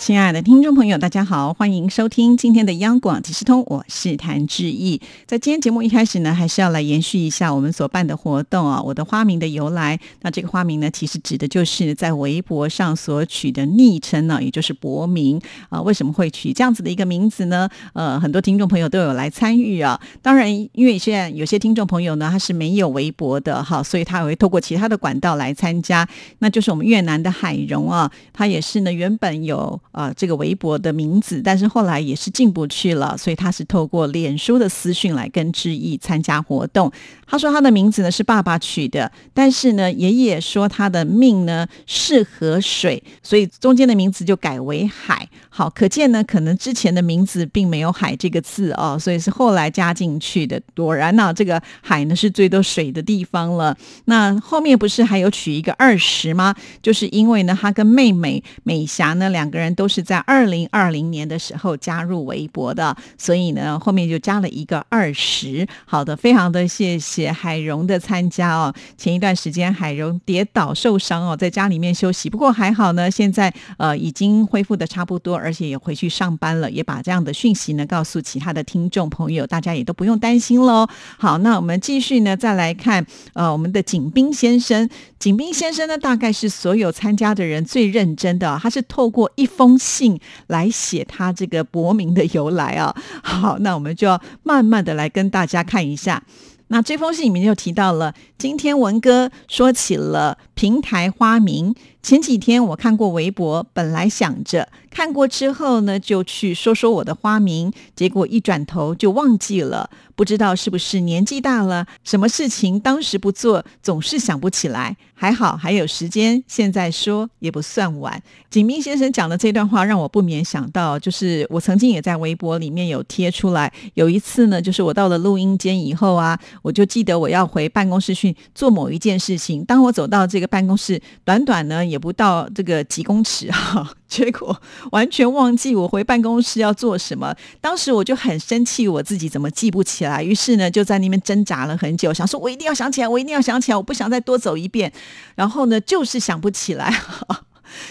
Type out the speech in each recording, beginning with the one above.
亲爱的听众朋友，大家好，欢迎收听今天的央广即时通，我是谭志毅。在今天节目一开始呢，还是要来延续一下我们所办的活动啊，我的花名的由来。那这个花名呢，其实指的就是在微博上所取的昵称呢，也就是博名啊。为什么会取这样子的一个名字呢？呃，很多听众朋友都有来参与啊。当然，因为现在有些听众朋友呢，他是没有微博的哈，所以他会透过其他的管道来参加。那就是我们越南的海荣啊，他也是呢，原本有。啊，这个微博的名字，但是后来也是进不去了，所以他是透过脸书的私讯来跟志毅参加活动。他说他的名字呢是爸爸取的，但是呢爷爷说他的命呢适合水，所以中间的名字就改为海。好，可见呢可能之前的名字并没有海这个字哦，所以是后来加进去的。果然呢，这个海呢是最多水的地方了。那后面不是还有取一个二十吗？就是因为呢他跟妹妹美霞呢两个人都。是在二零二零年的时候加入微博的，所以呢后面就加了一个二十。好的，非常的谢谢海荣的参加哦。前一段时间海荣跌倒受伤哦，在家里面休息，不过还好呢，现在呃已经恢复的差不多，而且也回去上班了，也把这样的讯息呢告诉其他的听众朋友，大家也都不用担心喽。好，那我们继续呢再来看呃我们的景斌先生，景斌先生呢大概是所有参加的人最认真的，他是透过一封。信来写他这个博名的由来啊，好，那我们就要慢慢的来跟大家看一下。那这封信里面就提到了，今天文哥说起了平台花名。前几天我看过微博，本来想着看过之后呢，就去说说我的花名，结果一转头就忘记了。不知道是不是年纪大了，什么事情当时不做，总是想不起来。还好还有时间，现在说也不算晚。景明先生讲的这段话，让我不免想到，就是我曾经也在微博里面有贴出来。有一次呢，就是我到了录音间以后啊，我就记得我要回办公室去做某一件事情。当我走到这个办公室，短短呢。也不到这个几公尺哈，结果完全忘记我回办公室要做什么。当时我就很生气，我自己怎么记不起来？于是呢，就在那边挣扎了很久，想说我一定要想起来，我一定要想起来，我不想再多走一遍。然后呢，就是想不起来。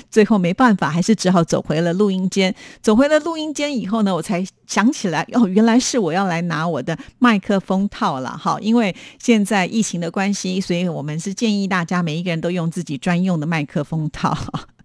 最后没办法，还是只好走回了录音间。走回了录音间以后呢，我才想起来，哦，原来是我要来拿我的麦克风套了。哈，因为现在疫情的关系，所以我们是建议大家每一个人都用自己专用的麦克风套。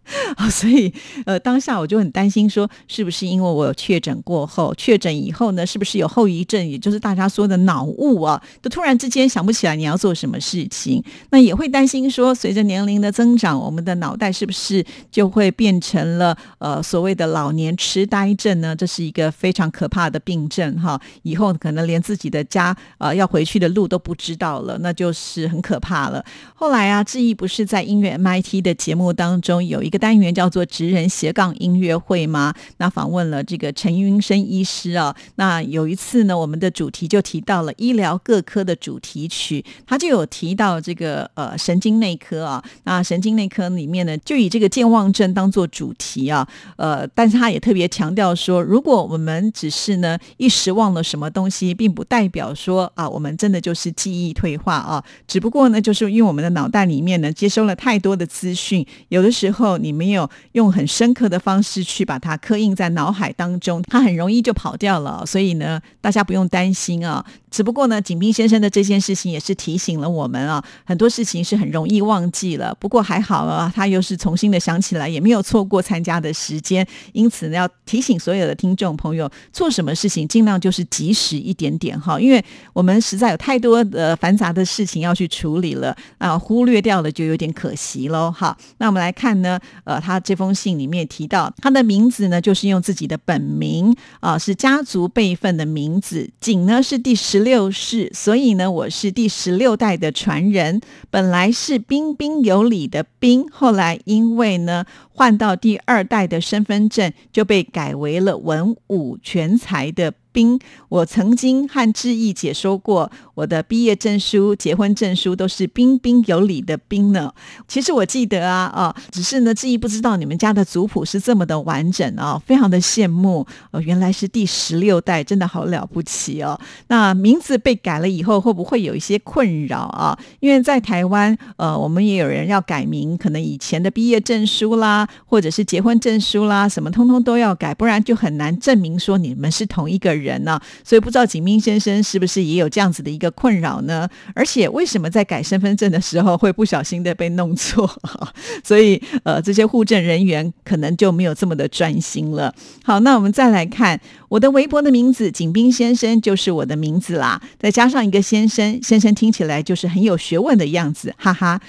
啊，所以呃，当下我就很担心，说是不是因为我有确诊过后，确诊以后呢，是不是有后遗症，也就是大家说的脑雾啊？就突然之间想不起来你要做什么事情，那也会担心说，随着年龄的增长，我们的脑袋是不是就会变成了呃所谓的老年痴呆症呢？这是一个非常可怕的病症哈，以后可能连自己的家呃要回去的路都不知道了，那就是很可怕了。后来啊，志毅不是在音乐 MIT 的节目当中有一。个单元叫做“职人斜杠音乐会”吗？那访问了这个陈云生医师啊。那有一次呢，我们的主题就提到了医疗各科的主题曲，他就有提到这个呃神经内科啊。那神经内科里面呢，就以这个健忘症当做主题啊。呃，但是他也特别强调说，如果我们只是呢一时忘了什么东西，并不代表说啊我们真的就是记忆退化啊。只不过呢，就是因为我们的脑袋里面呢接收了太多的资讯，有的时候。你没有用很深刻的方式去把它刻印在脑海当中，它很容易就跑掉了。所以呢，大家不用担心啊。只不过呢，景斌先生的这件事情也是提醒了我们啊，很多事情是很容易忘记了。不过还好啊，他又是重新的想起来，也没有错过参加的时间。因此呢，要提醒所有的听众朋友，做什么事情尽量就是及时一点点哈，因为我们实在有太多的繁杂的事情要去处理了啊，忽略掉了就有点可惜喽。好，那我们来看呢，呃，他这封信里面提到他的名字呢，就是用自己的本名啊，是家族辈分的名字。景呢是第十。六世，所以呢，我是第十六代的传人。本来是彬彬有礼的彬，后来因为呢换到第二代的身份证，就被改为了文武全才的冰。我曾经和志毅解说过，我的毕业证书、结婚证书都是彬彬有礼的彬呢。其实我记得啊，哦，只是呢，志毅不知道你们家的族谱是这么的完整啊，非常的羡慕哦。原来是第十六代，真的好了不起哦。那名字被改了以后，会不会有一些困扰啊？因为在台湾，呃，我们也有人要改名，可能以前的毕业证书啦，或者是结婚证书啦，什么通通都要改，不然就很难证明说你们是同一个人人呢。所以不知道景明先生是不是也有这样子的一个困扰呢？而且为什么在改身份证的时候会不小心的被弄错？所以呃，这些户政人员可能就没有这么的专心了。好，那我们再来看我的微博的名字，景斌先生就是我的名字啦。再加上一个先生，先生听起来就是很有学问的样子，哈哈。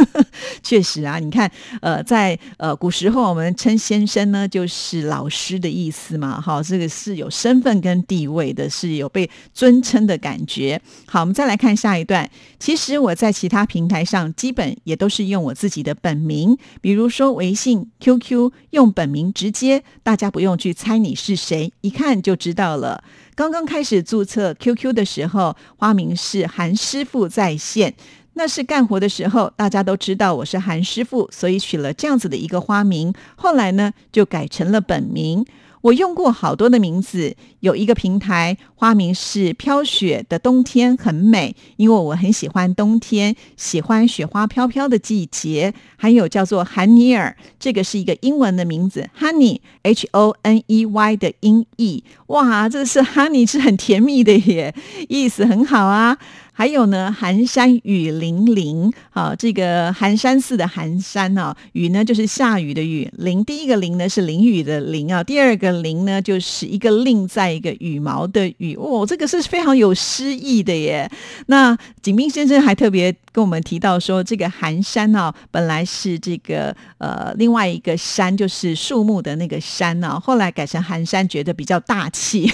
确实啊，你看呃，在呃古时候我们称先生呢，就是老师的意思嘛。好，这个是有身份跟地位。的是有被尊称的感觉。好，我们再来看下一段。其实我在其他平台上基本也都是用我自己的本名，比如说微信、QQ 用本名直接，大家不用去猜你是谁，一看就知道了。刚刚开始注册 QQ 的时候，花名是韩师傅在线，那是干活的时候，大家都知道我是韩师傅，所以取了这样子的一个花名。后来呢，就改成了本名。我用过好多的名字，有一个平台花名是“飘雪的冬天很美”，因为我很喜欢冬天，喜欢雪花飘飘的季节。还有叫做 Honey，这个是一个英文的名字，Honey，H O N E Y 的音译。哇，这是 Honey 是很甜蜜的耶，意思很好啊。还有呢，寒山雨霖铃，好，这个寒山寺的寒山啊，雨呢就是下雨的雨，淋第一个淋呢是淋雨的淋啊，第二个淋呢就是一个令在一个羽毛的羽，哦，这个是非常有诗意的耶。那景斌先生还特别跟我们提到说，这个寒山啊，本来是这个呃另外一个山，就是树木的那个山啊，后来改成寒山，觉得比较大气。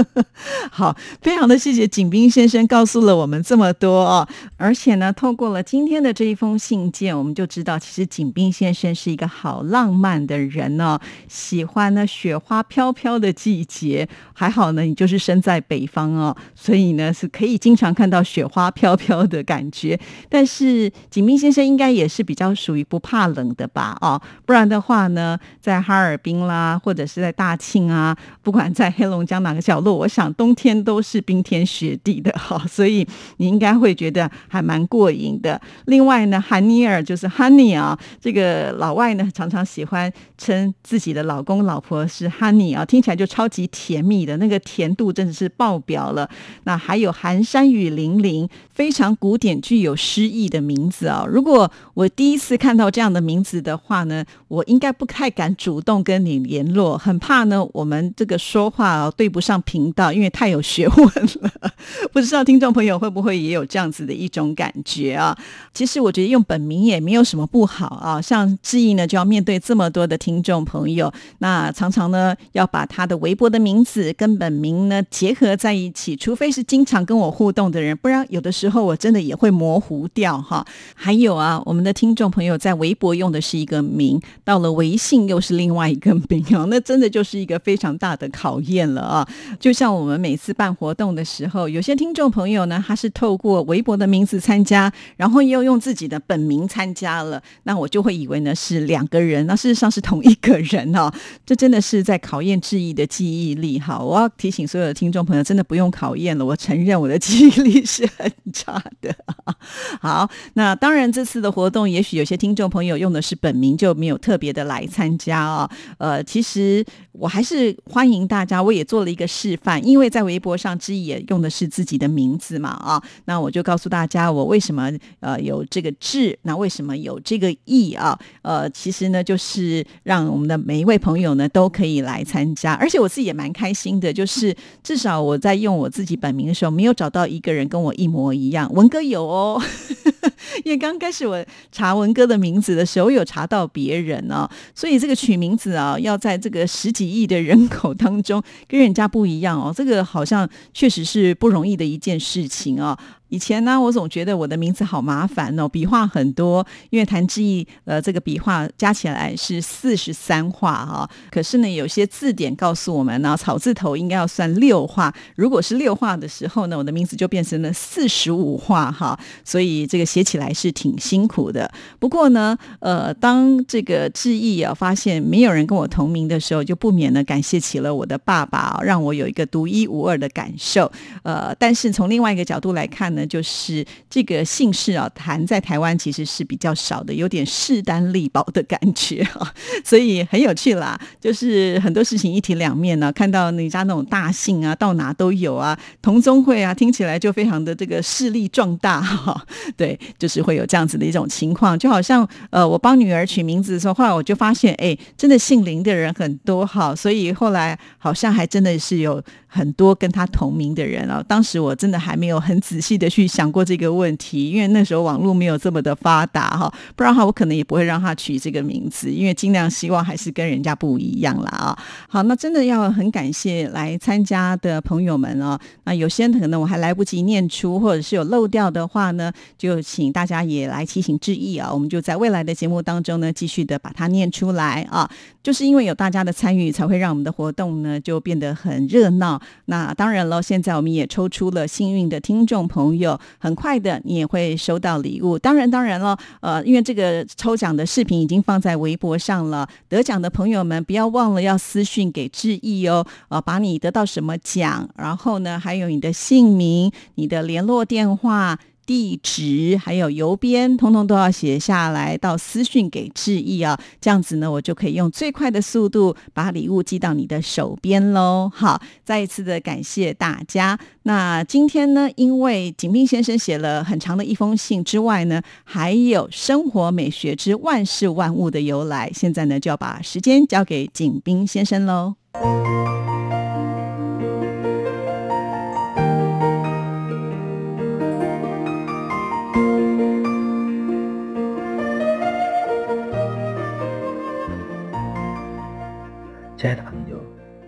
好，非常的谢谢景斌先生告诉了我们。这么多哦，而且呢，透过了今天的这一封信件，我们就知道，其实景斌先生是一个好浪漫的人哦，喜欢呢雪花飘飘的季节。还好呢，你就是身在北方哦，所以呢是可以经常看到雪花飘飘的感觉。但是景斌先生应该也是比较属于不怕冷的吧？哦，不然的话呢，在哈尔滨啦，或者是在大庆啊，不管在黑龙江哪个角落，我想冬天都是冰天雪地的哈，所以。你应该会觉得还蛮过瘾的。另外呢，韩尼尔就是 Honey 啊，这个老外呢常常喜欢称自己的老公老婆是 Honey 啊，听起来就超级甜蜜的，那个甜度真的是爆表了。那还有寒山雨霖铃，非常古典、具有诗意的名字啊。如果我第一次看到这样的名字的话呢，我应该不太敢主动跟你联络，很怕呢我们这个说话对不上频道，因为太有学问了。不知道听众朋友会。不会也有这样子的一种感觉啊？其实我觉得用本名也没有什么不好啊。像志毅呢，就要面对这么多的听众朋友，那常常呢要把他的微博的名字跟本名呢结合在一起，除非是经常跟我互动的人，不然有的时候我真的也会模糊掉哈。还有啊，我们的听众朋友在微博用的是一个名，到了微信又是另外一个名哦，那真的就是一个非常大的考验了啊。就像我们每次办活动的时候，有些听众朋友呢，他是透过微博的名字参加，然后又用自己的本名参加了，那我就会以为呢是两个人，那事实上是同一个人哦。这真的是在考验志毅的记忆力哈！我要提醒所有的听听众朋友，真的不用考验了，我承认我的记忆力是很差的。好，那当然这次的活动，也许有些听众朋友用的是本名，就没有特别的来参加啊。呃，其实我还是欢迎大家，我也做了一个示范，因为在微博上志也用的是自己的名字嘛啊。那我就告诉大家，我为什么呃有这个志，那为什么有这个意啊？呃，其实呢，就是让我们的每一位朋友呢都可以来参加，而且我自己也蛮开心的，就是至少我在用我自己本名的时候，没有找到一个人跟我一模一样。文哥有哦，因为刚开始我查文哥的名字的时候，有查到别人哦，所以这个取名字啊，要在这个十几亿的人口当中跟人家不一样哦，这个好像确实是不容易的一件事情。啊。以前呢，我总觉得我的名字好麻烦哦，笔画很多，因为谭志毅呃这个笔画加起来是四十三画哈。可是呢，有些字典告诉我们呢，草字头应该要算六画。如果是六画的时候呢，我的名字就变成了四十五画哈。所以这个写起来是挺辛苦的。不过呢，呃，当这个志毅啊发现没有人跟我同名的时候，就不免呢感谢起了我的爸爸，让我有一个独一无二的感受。呃，但是从另外一个角度来看呢。就是这个姓氏啊，谈在台湾其实是比较少的，有点势单力薄的感觉啊，所以很有趣啦。就是很多事情一体两面呢，看到你家那种大姓啊，到哪都有啊，同宗会啊，听起来就非常的这个势力壮大哈。对，就是会有这样子的一种情况，就好像呃，我帮女儿取名字的时候，后来我就发现，哎，真的姓林的人很多哈，所以后来好像还真的是有很多跟他同名的人啊。当时我真的还没有很仔细的。去想过这个问题，因为那时候网络没有这么的发达哈，不然的话我可能也不会让他取这个名字，因为尽量希望还是跟人家不一样啦啊。好，那真的要很感谢来参加的朋友们哦。那有些可能我还来不及念出，或者是有漏掉的话呢，就请大家也来提醒致意啊。我们就在未来的节目当中呢，继续的把它念出来啊。就是因为有大家的参与，才会让我们的活动呢就变得很热闹。那当然了，现在我们也抽出了幸运的听众朋友。有很快的，你也会收到礼物。当然，当然了，呃，因为这个抽奖的视频已经放在微博上了。得奖的朋友们，不要忘了要私讯给志毅哦，呃，把你得到什么奖，然后呢，还有你的姓名、你的联络电话。地址还有邮编，通通都要写下来，到私讯给志毅啊，这样子呢，我就可以用最快的速度把礼物寄到你的手边喽。好，再一次的感谢大家。那今天呢，因为景斌先生写了很长的一封信之外呢，还有生活美学之万事万物的由来，现在呢就要把时间交给景斌先生喽。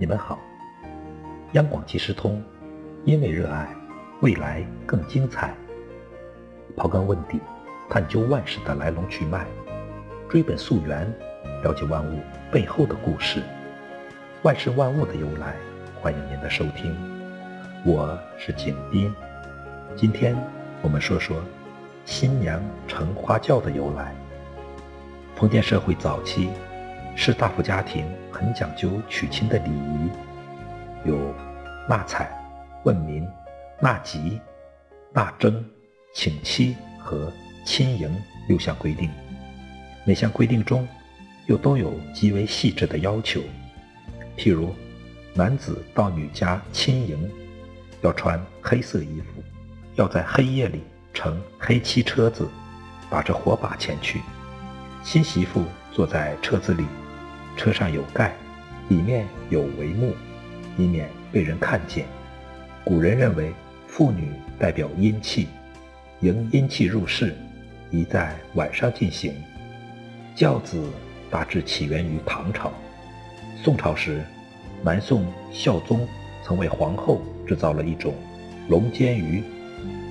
你们好！央广即时通，因为热爱，未来更精彩。刨根问底，探究万事的来龙去脉，追本溯源，了解万物背后的故事，万事万物的由来。欢迎您的收听，我是景斌。今天我们说说新娘成花轿的由来。封建社会早期。士大夫家庭很讲究娶亲的礼仪，有纳采、问名、纳吉、纳征、请妻和亲迎六项规定。每项规定中又都有极为细致的要求。譬如，男子到女家亲迎，要穿黑色衣服，要在黑夜里乘黑漆车子，打着火把前去。新媳妇坐在车子里。车上有盖，里面有帷幕，以免被人看见。古人认为妇女代表阴气，迎阴气入室，宜在晚上进行。轿子大致起源于唐朝，宋朝时，南宋孝宗曾为皇后制造了一种龙肩鱼，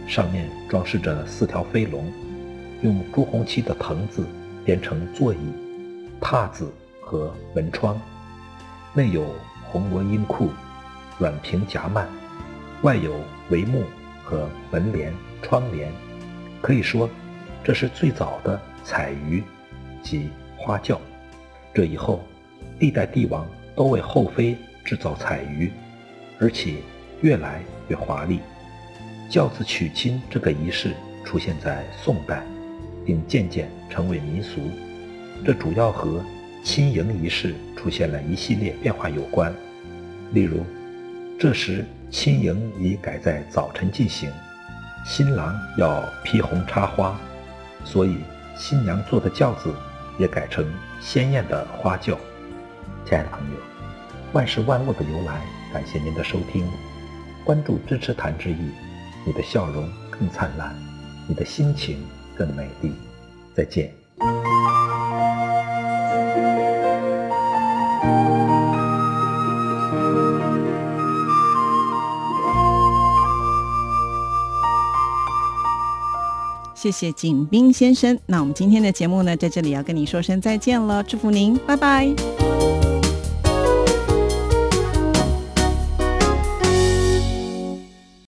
上面装饰着四条飞龙，用朱红漆的藤子编成座椅、榻子。和门窗，内有红罗阴库、软平夹幔，外有帷幕和门帘、窗帘。可以说，这是最早的彩鱼及花轿。这以后，历代帝王都为后妃制造彩鱼，而且越来越华丽。轿子娶亲这个仪式出现在宋代，并渐渐成为民俗。这主要和亲迎仪式出现了一系列变化有关，例如，这时亲迎已改在早晨进行，新郎要披红插花，所以新娘坐的轿子也改成鲜艳的花轿。亲爱的朋友，万事万物的由来，感谢您的收听，关注支持谭志毅，你的笑容更灿烂，你的心情更美丽。再见。谢谢景斌先生。那我们今天的节目呢，在这里要跟你说声再见了，祝福您，拜拜。